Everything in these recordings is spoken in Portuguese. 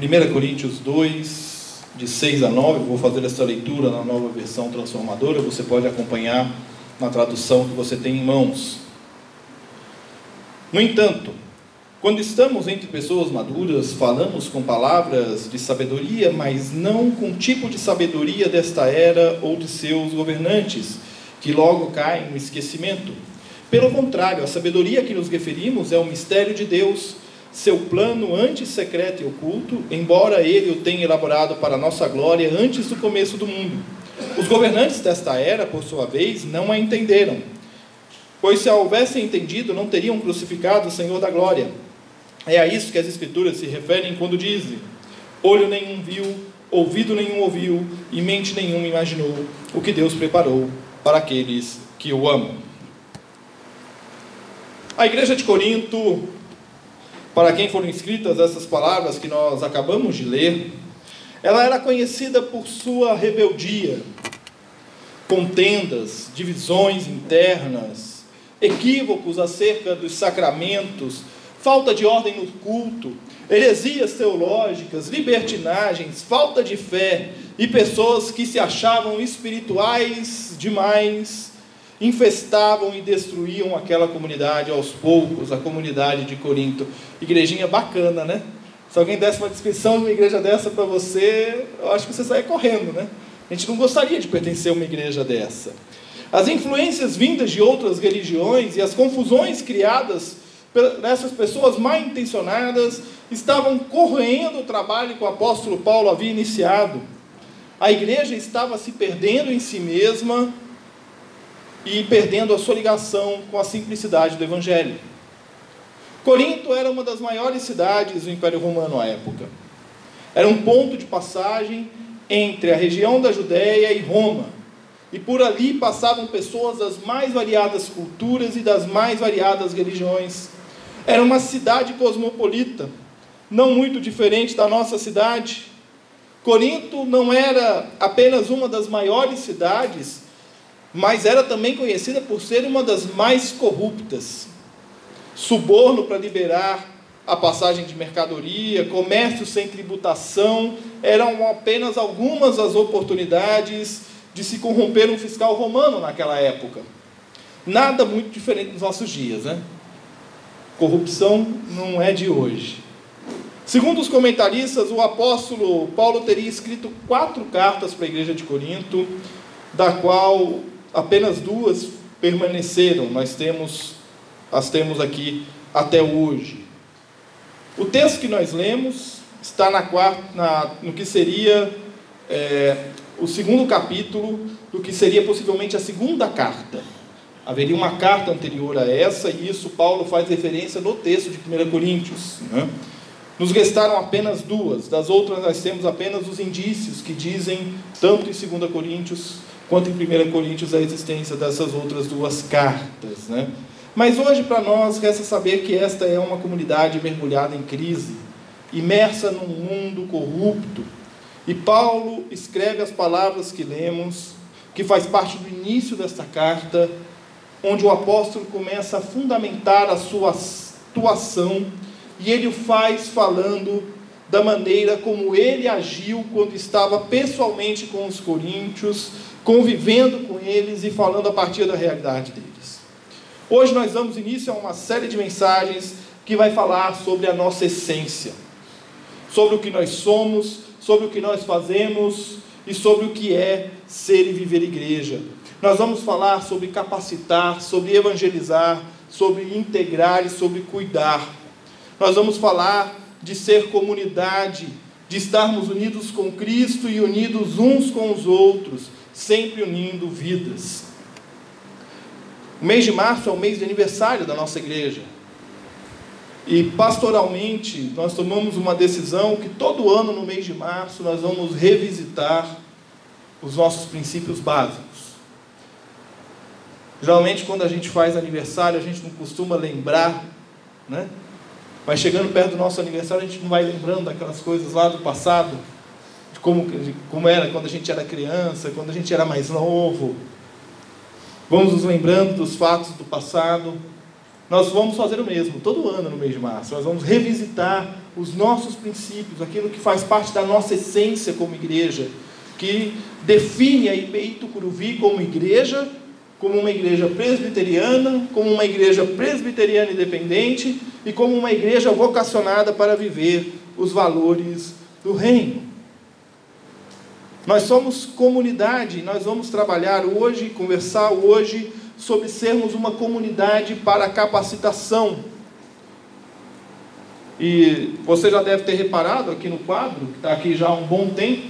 1 Coríntios 2, de 6 a 9, vou fazer essa leitura na nova versão transformadora, você pode acompanhar na tradução que você tem em mãos. No entanto, quando estamos entre pessoas maduras, falamos com palavras de sabedoria, mas não com o tipo de sabedoria desta era ou de seus governantes, que logo caem no esquecimento. Pelo contrário, a sabedoria a que nos referimos é o mistério de Deus seu plano antes secreto e oculto, embora ele o tenha elaborado para nossa glória antes do começo do mundo. Os governantes desta era, por sua vez, não a entenderam, pois se a houvessem entendido, não teriam crucificado o Senhor da glória. É a isso que as Escrituras se referem quando dizem: olho nenhum viu, ouvido nenhum ouviu e mente nenhuma imaginou o que Deus preparou para aqueles que o amam. A igreja de Corinto para quem foram escritas essas palavras que nós acabamos de ler, ela era conhecida por sua rebeldia, contendas, divisões internas, equívocos acerca dos sacramentos, falta de ordem no culto, heresias teológicas, libertinagens, falta de fé e pessoas que se achavam espirituais demais infestavam e destruíam aquela comunidade aos poucos, a comunidade de Corinto. Igrejinha bacana, né? Se alguém desse uma descrição de uma igreja dessa para você, eu acho que você saia correndo, né? A gente não gostaria de pertencer a uma igreja dessa. As influências vindas de outras religiões e as confusões criadas por essas pessoas mal intencionadas estavam corroendo o trabalho que o apóstolo Paulo havia iniciado. A igreja estava se perdendo em si mesma e perdendo a sua ligação com a simplicidade do Evangelho. Corinto era uma das maiores cidades do Império Romano à época. Era um ponto de passagem entre a região da Judéia e Roma. E por ali passavam pessoas das mais variadas culturas e das mais variadas religiões. Era uma cidade cosmopolita, não muito diferente da nossa cidade. Corinto não era apenas uma das maiores cidades mas era também conhecida por ser uma das mais corruptas. Suborno para liberar a passagem de mercadoria, comércio sem tributação, eram apenas algumas das oportunidades de se corromper um fiscal romano naquela época. Nada muito diferente dos nossos dias, né? Corrupção não é de hoje. Segundo os comentaristas, o apóstolo Paulo teria escrito quatro cartas para a igreja de Corinto, da qual apenas duas permaneceram, nós temos, as temos aqui até hoje. O texto que nós lemos está na quarta, na, no que seria é, o segundo capítulo do que seria possivelmente a segunda carta. Haveria uma carta anterior a essa, e isso Paulo faz referência no texto de 1 Coríntios. Né? Nos restaram apenas duas, das outras nós temos apenas os indícios que dizem, tanto em 2 Coríntios quanto em 1 Coríntios a existência dessas outras duas cartas. Né? Mas hoje, para nós, resta saber que esta é uma comunidade mergulhada em crise, imersa num mundo corrupto. E Paulo escreve as palavras que lemos, que faz parte do início desta carta, onde o apóstolo começa a fundamentar a sua atuação, e ele o faz falando da maneira como ele agiu quando estava pessoalmente com os coríntios, convivendo com eles e falando a partir da realidade deles. Hoje nós damos início a uma série de mensagens que vai falar sobre a nossa essência, sobre o que nós somos, sobre o que nós fazemos e sobre o que é ser e viver igreja. Nós vamos falar sobre capacitar, sobre evangelizar, sobre integrar e sobre cuidar. Nós vamos falar de ser comunidade, de estarmos unidos com Cristo e unidos uns com os outros, sempre unindo vidas. O mês de março é o mês de aniversário da nossa igreja. E pastoralmente, nós tomamos uma decisão que todo ano, no mês de março, nós vamos revisitar os nossos princípios básicos. Geralmente, quando a gente faz aniversário, a gente não costuma lembrar, né? Mas chegando perto do nosso aniversário, a gente não vai lembrando daquelas coisas lá do passado, como, como era quando a gente era criança, quando a gente era mais novo. Vamos nos lembrando dos fatos do passado. Nós vamos fazer o mesmo, todo ano no mês de março. Nós vamos revisitar os nossos princípios, aquilo que faz parte da nossa essência como igreja, que define a IPI Tucuruvi como igreja como uma igreja presbiteriana, como uma igreja presbiteriana independente e como uma igreja vocacionada para viver os valores do reino. Nós somos comunidade, nós vamos trabalhar hoje, conversar hoje sobre sermos uma comunidade para capacitação. E você já deve ter reparado aqui no quadro, que está aqui já há um bom tempo,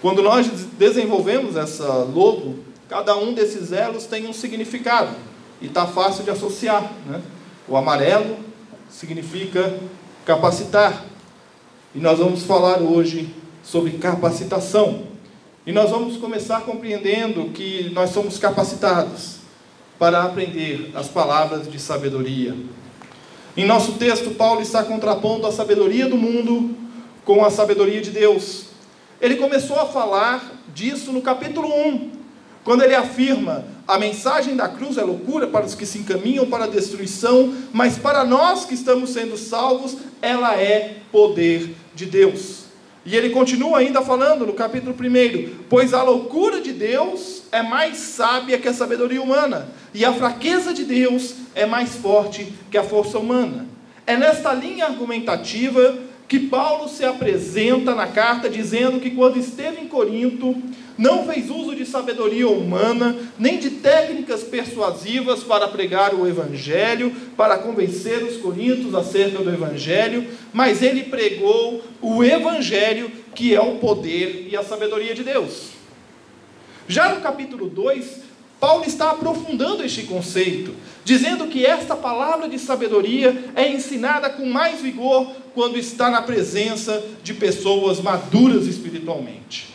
quando nós desenvolvemos essa logo, Cada um desses elos tem um significado e está fácil de associar. Né? O amarelo significa capacitar. E nós vamos falar hoje sobre capacitação. E nós vamos começar compreendendo que nós somos capacitados para aprender as palavras de sabedoria. Em nosso texto, Paulo está contrapondo a sabedoria do mundo com a sabedoria de Deus. Ele começou a falar disso no capítulo 1, quando ele afirma: a mensagem da cruz é loucura para os que se encaminham para a destruição, mas para nós que estamos sendo salvos, ela é poder de Deus. E ele continua ainda falando no capítulo 1: Pois a loucura de Deus é mais sábia que a sabedoria humana, e a fraqueza de Deus é mais forte que a força humana. É nesta linha argumentativa que Paulo se apresenta na carta dizendo que quando esteve em Corinto, não fez uso de sabedoria humana, nem de técnicas persuasivas para pregar o Evangelho, para convencer os coríntios acerca do Evangelho, mas ele pregou o Evangelho, que é o poder e a sabedoria de Deus. Já no capítulo 2, Paulo está aprofundando este conceito, dizendo que esta palavra de sabedoria é ensinada com mais vigor quando está na presença de pessoas maduras espiritualmente.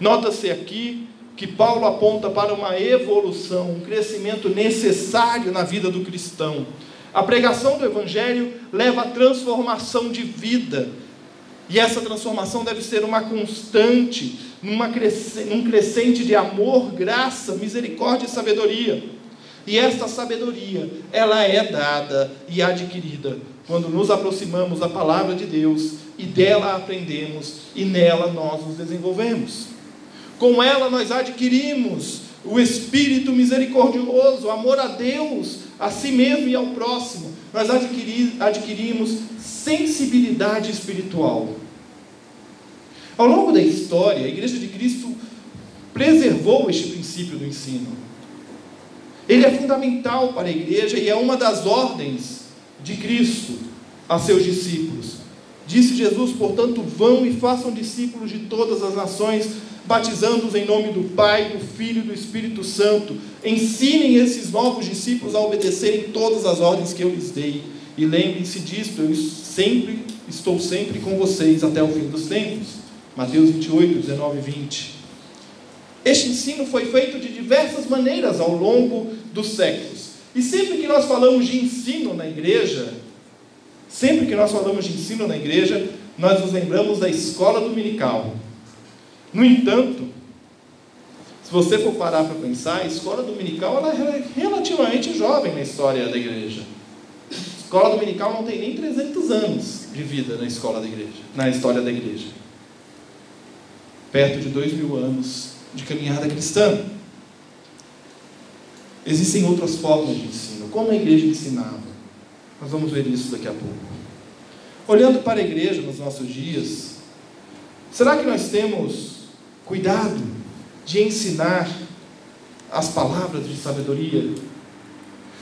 Nota-se aqui que Paulo aponta para uma evolução, um crescimento necessário na vida do cristão. A pregação do Evangelho leva à transformação de vida, e essa transformação deve ser uma constante, numa crescente, num crescente de amor, graça, misericórdia e sabedoria. E esta sabedoria, ela é dada e adquirida quando nos aproximamos da palavra de Deus e dela aprendemos e nela nós nos desenvolvemos. Com ela nós adquirimos o espírito misericordioso, o amor a Deus, a si mesmo e ao próximo. Nós adquirimos sensibilidade espiritual. Ao longo da história, a Igreja de Cristo preservou este princípio do ensino. Ele é fundamental para a igreja e é uma das ordens de Cristo a seus discípulos. Disse Jesus, portanto, vão e façam discípulos de todas as nações, batizando-os em nome do Pai, do Filho e do Espírito Santo. Ensinem esses novos discípulos a obedecerem todas as ordens que eu lhes dei. E lembrem-se disto, eu sempre estou sempre com vocês até o fim dos tempos. Mateus 28, 19 e 20. Este ensino foi feito de diversas maneiras ao longo dos séculos. E sempre que nós falamos de ensino na igreja, sempre que nós falamos de ensino na igreja, nós nos lembramos da escola dominical. No entanto, se você for parar para pensar, a escola dominical ela é relativamente jovem na história da igreja. A escola dominical não tem nem 300 anos de vida na escola da igreja, na história da igreja. Perto de dois mil anos de caminhada cristã. Existem outras formas de ensino. Como a igreja ensinava? Nós vamos ver isso daqui a pouco. Olhando para a igreja nos nossos dias, será que nós temos Cuidado de ensinar as palavras de sabedoria.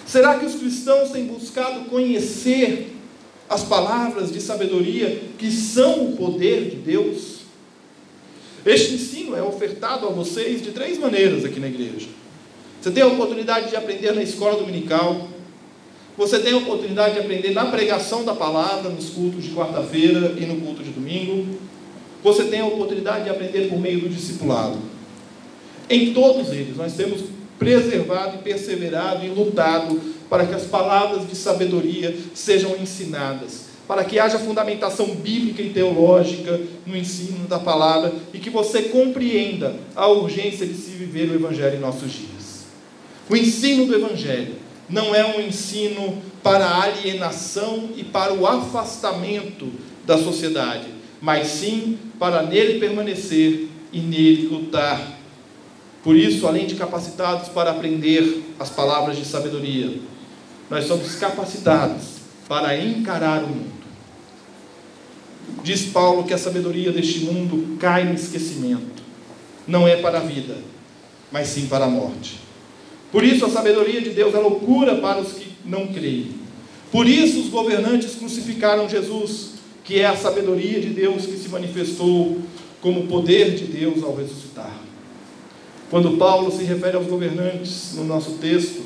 Será que os cristãos têm buscado conhecer as palavras de sabedoria que são o poder de Deus? Este ensino é ofertado a vocês de três maneiras aqui na igreja. Você tem a oportunidade de aprender na escola dominical. Você tem a oportunidade de aprender na pregação da palavra, nos cultos de quarta-feira e no culto de domingo. Você tem a oportunidade de aprender por meio do discipulado. Em todos eles, nós temos preservado e perseverado e lutado para que as palavras de sabedoria sejam ensinadas, para que haja fundamentação bíblica e teológica no ensino da palavra e que você compreenda a urgência de se viver o Evangelho em nossos dias. O ensino do Evangelho não é um ensino para a alienação e para o afastamento da sociedade, mas sim para nele permanecer e nele lutar. Por isso, além de capacitados para aprender as palavras de sabedoria, nós somos capacitados para encarar o mundo. Diz Paulo que a sabedoria deste mundo cai no esquecimento. Não é para a vida, mas sim para a morte. Por isso a sabedoria de Deus é loucura para os que não creem. Por isso os governantes crucificaram Jesus, que é a sabedoria de Deus que se manifestou como poder de Deus ao ressuscitar. Quando Paulo se refere aos governantes no nosso texto,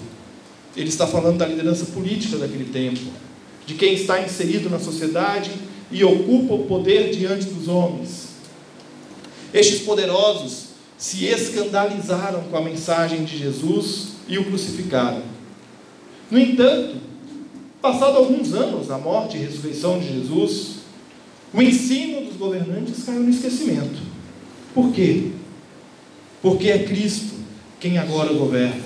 ele está falando da liderança política daquele tempo, de quem está inserido na sociedade e ocupa o poder diante dos homens. Estes poderosos se escandalizaram com a mensagem de Jesus e o crucificaram. No entanto, passado alguns anos da morte e ressurreição de Jesus, o ensino dos governantes caiu no esquecimento. Por quê? Porque é Cristo quem agora governa.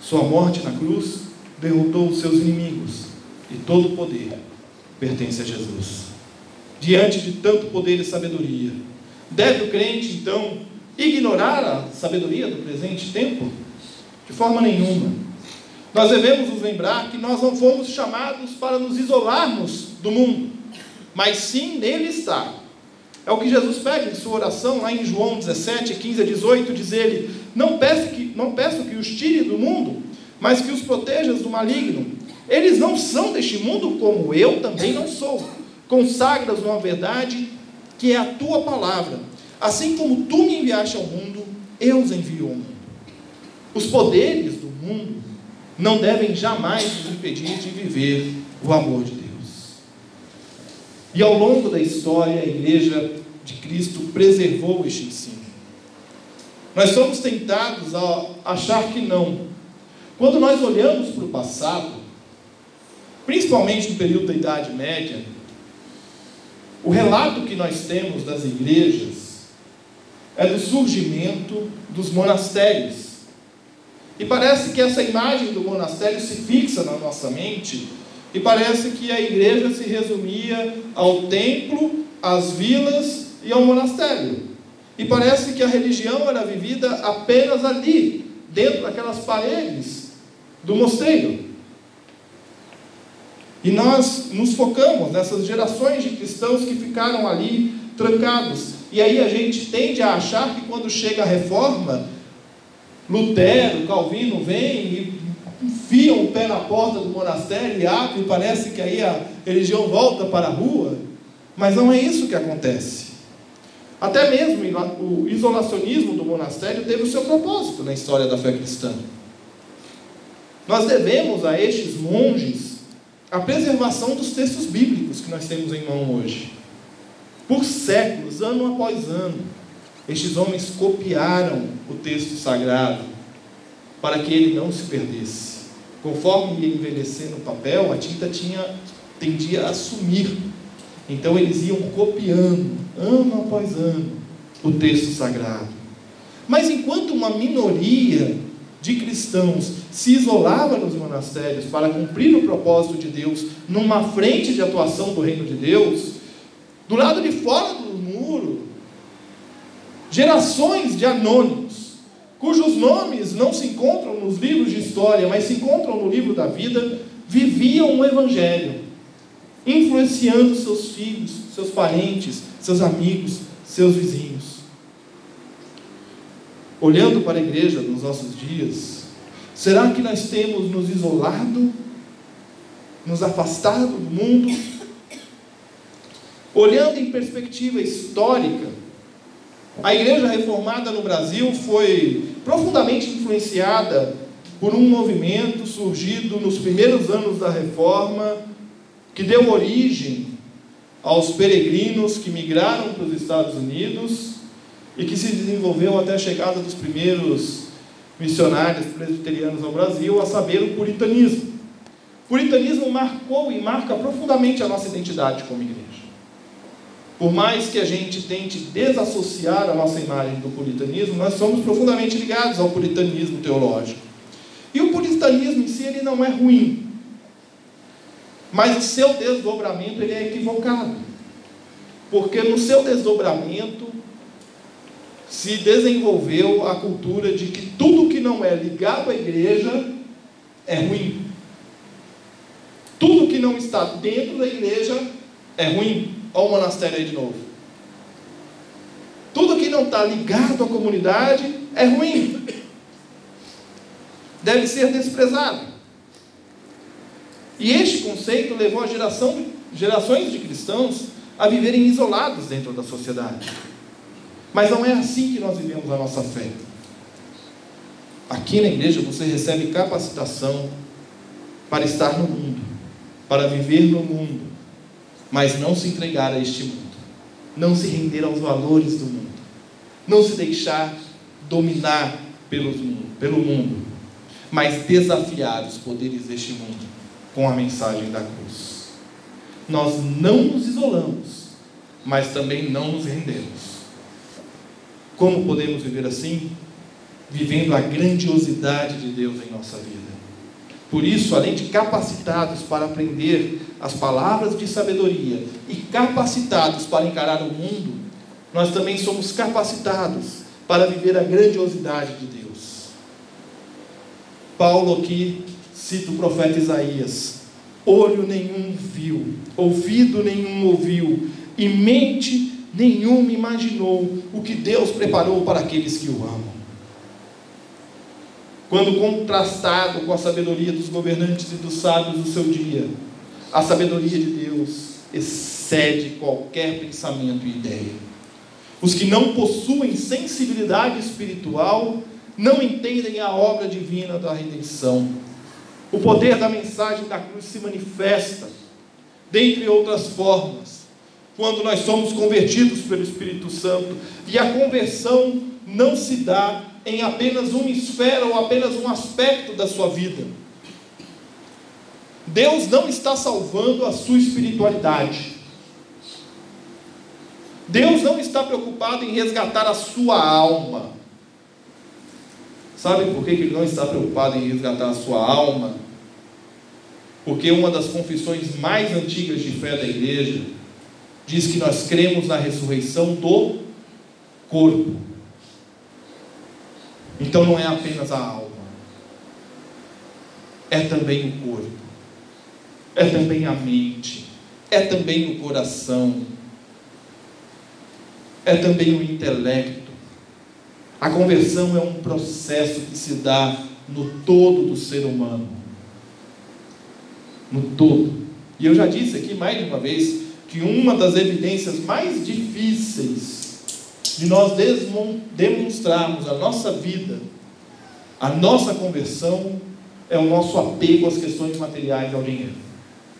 Sua morte na cruz derrotou os seus inimigos e todo o poder pertence a Jesus. Diante de tanto poder e sabedoria, deve o crente então ignorar a sabedoria do presente tempo? De forma nenhuma. Nós devemos nos lembrar que nós não fomos chamados para nos isolarmos do mundo, mas sim nele está. É o que Jesus pede em sua oração, lá em João 17, 15 a 18, diz ele: Não peço que, não peço que os tire do mundo, mas que os protejas do maligno. Eles não são deste mundo, como eu também não sou. Consagras uma verdade que é a tua palavra. Assim como tu me enviaste ao mundo, eu os envio ao mundo. Os poderes do mundo não devem jamais nos impedir de viver o amor de Deus. E ao longo da história, a igreja de Cristo preservou este ensino. Nós somos tentados a achar que não. Quando nós olhamos para o passado, principalmente no período da Idade Média, o relato que nós temos das igrejas é do surgimento dos monastérios. E parece que essa imagem do monastério se fixa na nossa mente, e parece que a igreja se resumia ao templo, às vilas e ao monastério. E parece que a religião era vivida apenas ali, dentro daquelas paredes do mosteiro. E nós nos focamos nessas gerações de cristãos que ficaram ali trancados. E aí a gente tende a achar que quando chega a reforma, Lutero, Calvino vem e enfiam o pé na porta do monastério e abrem, parece que aí a religião volta para a rua. Mas não é isso que acontece. Até mesmo o isolacionismo do monastério teve o seu propósito na história da fé cristã. Nós devemos a estes monges a preservação dos textos bíblicos que nós temos em mão hoje. Por séculos, ano após ano, estes homens copiaram o texto sagrado para que ele não se perdesse. Conforme ia envelhecer no papel, a tinta tinha tendia a sumir. Então eles iam copiando, ano após ano, o texto sagrado. Mas enquanto uma minoria de cristãos se isolava nos monastérios para cumprir o propósito de Deus numa frente de atuação do reino de Deus, do lado de fora do gerações de anônimos, cujos nomes não se encontram nos livros de história, mas se encontram no livro da vida, viviam o Evangelho, influenciando seus filhos, seus parentes, seus amigos, seus vizinhos. Olhando para a igreja nos nossos dias, será que nós temos nos isolado, nos afastado do mundo? Olhando em perspectiva histórica, a igreja reformada no Brasil foi profundamente influenciada por um movimento surgido nos primeiros anos da reforma, que deu origem aos peregrinos que migraram para os Estados Unidos e que se desenvolveu até a chegada dos primeiros missionários presbiterianos ao Brasil, a saber, o puritanismo. O puritanismo marcou e marca profundamente a nossa identidade como igreja. Por mais que a gente tente desassociar a nossa imagem do puritanismo, nós somos profundamente ligados ao puritanismo teológico. E o puritanismo em si ele não é ruim, mas o seu desdobramento ele é equivocado. Porque no seu desdobramento se desenvolveu a cultura de que tudo que não é ligado à igreja é ruim. Tudo que não está dentro da igreja é ruim. Olha o monastério aí de novo. Tudo que não está ligado à comunidade é ruim. Deve ser desprezado. E este conceito levou a geração, gerações de cristãos a viverem isolados dentro da sociedade. Mas não é assim que nós vivemos a nossa fé. Aqui na igreja você recebe capacitação para estar no mundo, para viver no mundo, mas não se entregar a este mundo, não se render aos valores do mundo, não se deixar dominar pelo mundo, pelo mundo mas desafiar os poderes deste mundo com a mensagem da cruz. Nós não nos isolamos, mas também não nos rendemos. Como podemos viver assim? Vivendo a grandiosidade de Deus em nossa vida. Por isso, além de capacitados para aprender as palavras de sabedoria e capacitados para encarar o mundo, nós também somos capacitados para viver a grandiosidade de Deus. Paulo aqui cita o profeta Isaías: olho nenhum viu, ouvido nenhum ouviu, e mente nenhuma imaginou o que Deus preparou para aqueles que o amam. Quando contrastado com a sabedoria dos governantes e dos sábios do seu dia, a sabedoria de Deus excede qualquer pensamento e ideia. Os que não possuem sensibilidade espiritual não entendem a obra divina da redenção. O poder da mensagem da cruz se manifesta, dentre outras formas, quando nós somos convertidos pelo Espírito Santo, e a conversão não se dá em apenas uma esfera ou apenas um aspecto da sua vida. Deus não está salvando a sua espiritualidade. Deus não está preocupado em resgatar a sua alma. Sabe por que ele não está preocupado em resgatar a sua alma? Porque uma das confissões mais antigas de fé da igreja diz que nós cremos na ressurreição do corpo. Então não é apenas a alma, é também o corpo, é também a mente, é também o coração, é também o intelecto a conversão é um processo que se dá no todo do ser humano. No todo. E eu já disse aqui mais de uma vez que uma das evidências mais difíceis de nós demonstrarmos a nossa vida, a nossa conversão, é o nosso apego às questões materiais ao dinheiro.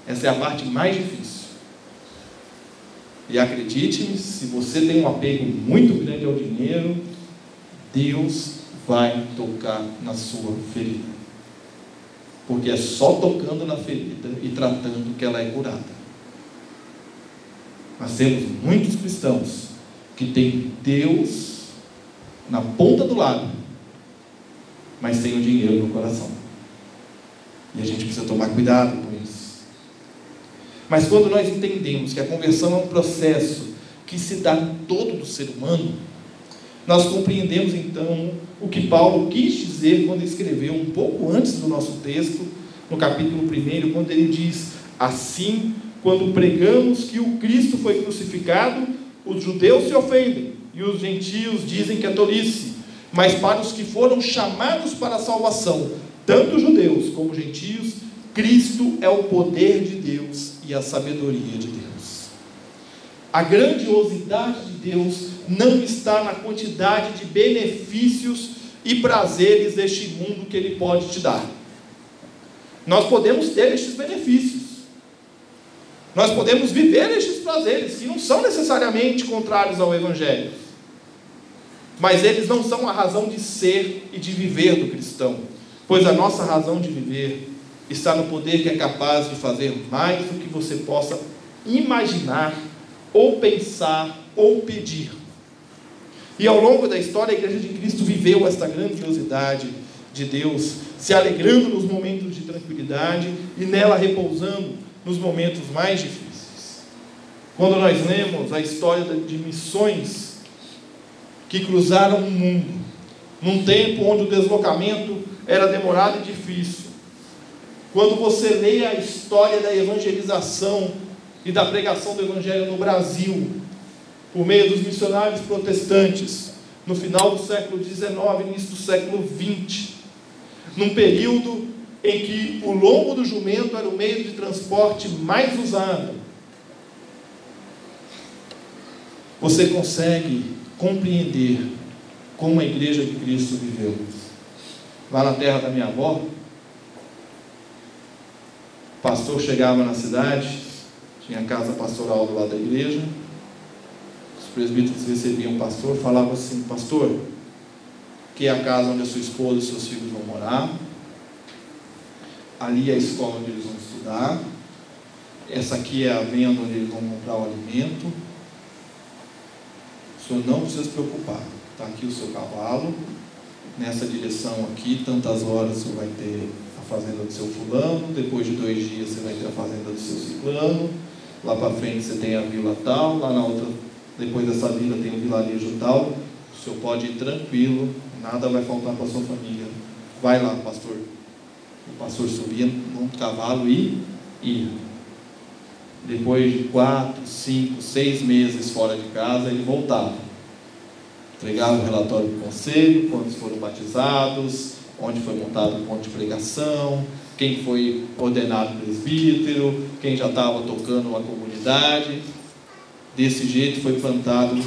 Essa é a parte mais difícil. E acredite-me, se você tem um apego muito grande ao dinheiro, Deus vai tocar na sua ferida. Porque é só tocando na ferida e tratando que ela é curada. Nós temos muitos cristãos que têm Deus na ponta do lado, mas sem o dinheiro no coração. E a gente precisa tomar cuidado com isso. Mas quando nós entendemos que a conversão é um processo que se dá todo do ser humano, nós compreendemos então o que Paulo quis dizer quando escreveu um pouco antes do nosso texto, no capítulo 1, quando ele diz: Assim, quando pregamos que o Cristo foi crucificado, os judeus se ofendem e os gentios dizem que é tolice, mas para os que foram chamados para a salvação, tanto judeus como gentios, Cristo é o poder de Deus e a sabedoria de Deus. A grandiosidade de Deus não está na quantidade de benefícios e prazeres deste mundo que ele pode te dar. Nós podemos ter estes benefícios. Nós podemos viver estes prazeres que não são necessariamente contrários ao Evangelho. Mas eles não são a razão de ser e de viver do cristão. Pois a nossa razão de viver está no poder que é capaz de fazer mais do que você possa imaginar, ou pensar, ou pedir. E ao longo da história, a Igreja de Cristo viveu esta grandiosidade de Deus, se alegrando nos momentos de tranquilidade e nela repousando nos momentos mais difíceis. Quando nós lemos a história de missões que cruzaram o mundo, num tempo onde o deslocamento era demorado e difícil, quando você lê a história da evangelização e da pregação do Evangelho no Brasil, por meio dos missionários protestantes, no final do século XIX, início do século XX, num período em que o lombo do jumento era o meio de transporte mais usado. Você consegue compreender como a igreja de Cristo viveu. Lá na terra da minha avó, o pastor chegava na cidade, tinha casa pastoral do lado da igreja, presbíteros recebiam o pastor, falavam assim: Pastor, que é a casa onde a sua esposa e seus filhos vão morar, ali é a escola onde eles vão estudar, essa aqui é a venda onde eles vão comprar o alimento. O senhor não precisa se preocupar, está aqui o seu cavalo, nessa direção aqui, tantas horas você vai ter fazenda do seu fulano, depois de dois dias você vai ter a fazenda do seu ciclano, lá para frente você tem a vila tal, lá na outra depois dessa vila tem um vilarejo tal, o senhor pode ir tranquilo, nada vai faltar para sua família. Vai lá, pastor. O pastor subia num cavalo e ia. Depois de quatro, cinco, seis meses fora de casa, ele voltava. Entregava o relatório do conselho, quantos foram batizados, onde foi montado o ponto de pregação, quem foi ordenado presbítero, quem já estava tocando uma comunidade. Desse jeito foi plantado,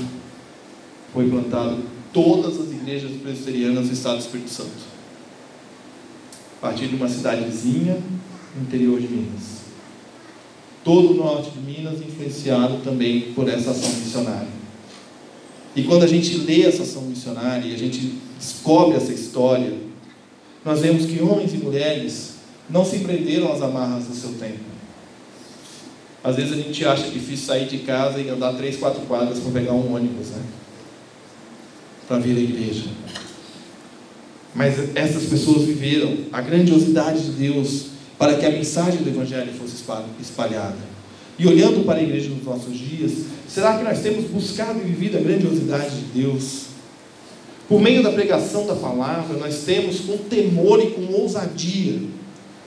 foi plantado todas as igrejas presbiterianas do estado do Espírito Santo. A partir de uma cidadezinha no interior de Minas. Todo o norte de Minas influenciado também por essa ação missionária. E quando a gente lê essa ação missionária e a gente descobre essa história, nós vemos que homens e mulheres não se prenderam às amarras do seu tempo às vezes a gente acha difícil sair de casa e andar três, quatro quadras para pegar um ônibus, né? Para vir à igreja. Mas essas pessoas viveram a grandiosidade de Deus para que a mensagem do Evangelho fosse espalhada. E olhando para a igreja nos nossos dias, será que nós temos buscado e vivido a grandiosidade de Deus? Por meio da pregação da palavra, nós temos com temor e com ousadia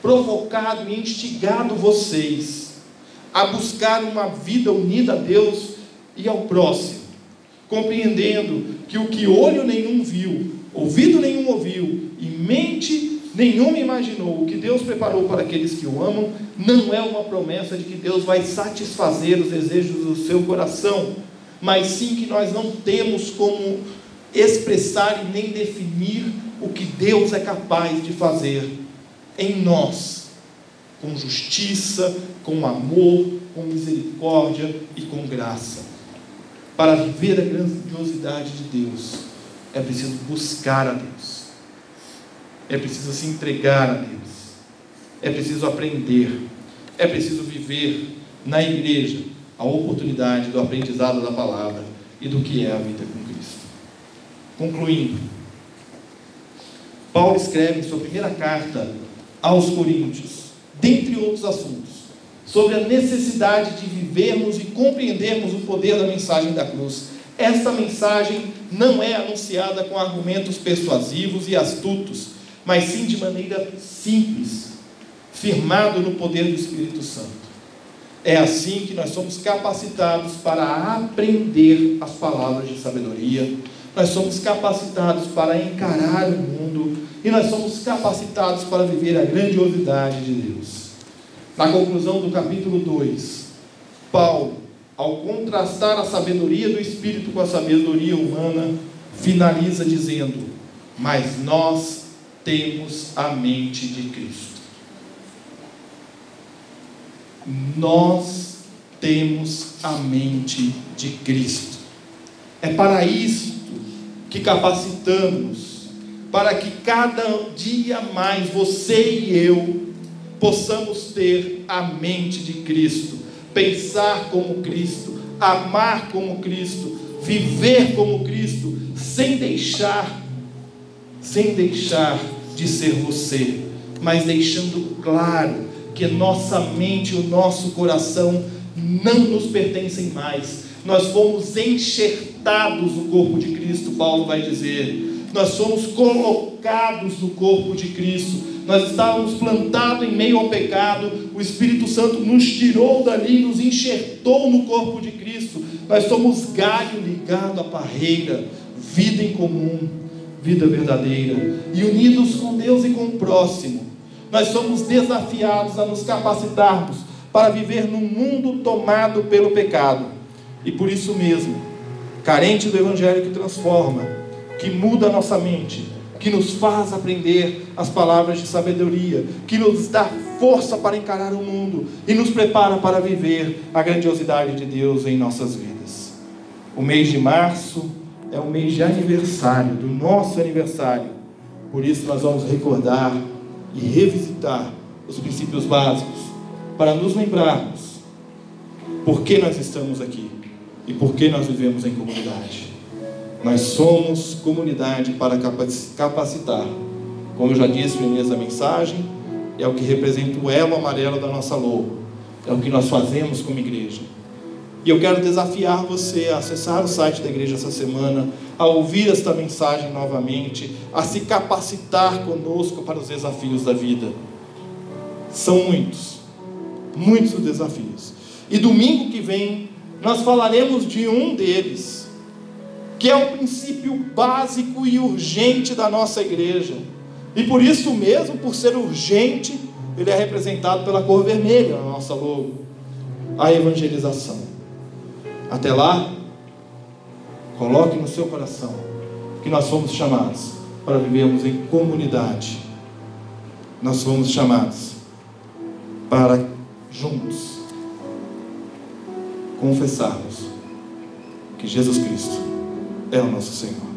provocado e instigado vocês a buscar uma vida unida a Deus e ao próximo, compreendendo que o que olho nenhum viu, ouvido nenhum ouviu e mente nenhuma imaginou, o que Deus preparou para aqueles que o amam, não é uma promessa de que Deus vai satisfazer os desejos do seu coração, mas sim que nós não temos como expressar e nem definir o que Deus é capaz de fazer em nós com justiça, com amor, com misericórdia e com graça. Para viver a grandiosidade de Deus, é preciso buscar a Deus, é preciso se entregar a Deus, é preciso aprender, é preciso viver na igreja a oportunidade do aprendizado da palavra e do que é a vida. Concluindo, Paulo escreve em sua primeira carta aos Coríntios, dentre outros assuntos, sobre a necessidade de vivermos e compreendermos o poder da mensagem da cruz. Esta mensagem não é anunciada com argumentos persuasivos e astutos, mas sim de maneira simples, firmado no poder do Espírito Santo. É assim que nós somos capacitados para aprender as palavras de sabedoria, nós somos capacitados para encarar o mundo e nós somos capacitados para viver a grandiosidade de Deus. Na conclusão do capítulo 2, Paulo, ao contrastar a sabedoria do Espírito com a sabedoria humana, finaliza dizendo: mas nós temos a mente de Cristo. Nós temos a mente de Cristo. É para isto que capacitamos, para que cada dia mais você e eu possamos ter a mente de Cristo, pensar como Cristo, amar como Cristo, viver como Cristo, sem deixar, sem deixar de ser você, mas deixando claro que nossa mente, o nosso coração não nos pertencem mais. Nós fomos enxertados no corpo de Cristo, Paulo vai dizer. Nós somos colocados no corpo de Cristo. Nós estávamos plantados em meio ao pecado. O Espírito Santo nos tirou dali, nos enxertou no corpo de Cristo. Nós somos galho ligado à parreira, vida em comum, vida verdadeira, e unidos com Deus e com o próximo. Nós somos desafiados a nos capacitarmos para viver num mundo tomado pelo pecado. E por isso mesmo, carente do Evangelho que transforma, que muda a nossa mente, que nos faz aprender as palavras de sabedoria, que nos dá força para encarar o mundo e nos prepara para viver a grandiosidade de Deus em nossas vidas. O mês de março é o mês de aniversário, do nosso aniversário. Por isso nós vamos recordar e revisitar os princípios básicos para nos lembrarmos por que nós estamos aqui e por que nós vivemos em comunidade. Nós somos comunidade para capacitar. Como eu já disse no início da mensagem, é o que representa o elo amarelo da nossa logo. É o que nós fazemos como igreja. E eu quero desafiar você a acessar o site da igreja essa semana, a ouvir esta mensagem novamente, a se capacitar conosco para os desafios da vida. São muitos, muitos desafios. E domingo que vem nós falaremos de um deles, que é o princípio básico e urgente da nossa igreja. E por isso mesmo, por ser urgente, ele é representado pela cor vermelha na nossa logo, a evangelização. Até lá, coloque no seu coração que nós fomos chamados para vivermos em comunidade. Nós fomos chamados para juntos confessarmos que Jesus Cristo é o nosso Senhor.